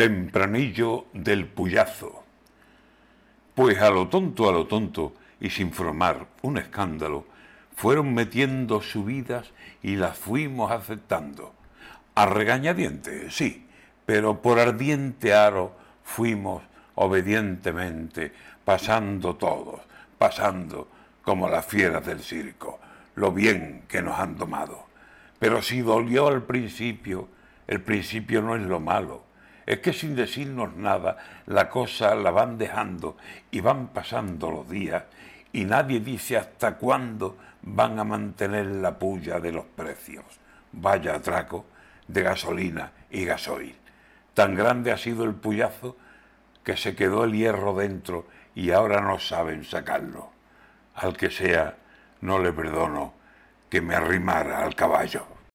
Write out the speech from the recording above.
Tempranillo del Puyazo. Pues a lo tonto, a lo tonto, y sin formar un escándalo, fueron metiendo subidas y las fuimos aceptando. A regañadientes, sí, pero por ardiente aro fuimos obedientemente pasando todos, pasando como las fieras del circo, lo bien que nos han tomado. Pero si dolió al principio, el principio no es lo malo es que sin decirnos nada la cosa la van dejando y van pasando los días y nadie dice hasta cuándo van a mantener la puya de los precios. Vaya atraco de gasolina y gasoil. Tan grande ha sido el puyazo que se quedó el hierro dentro y ahora no saben sacarlo. Al que sea, no le perdono que me arrimara al caballo.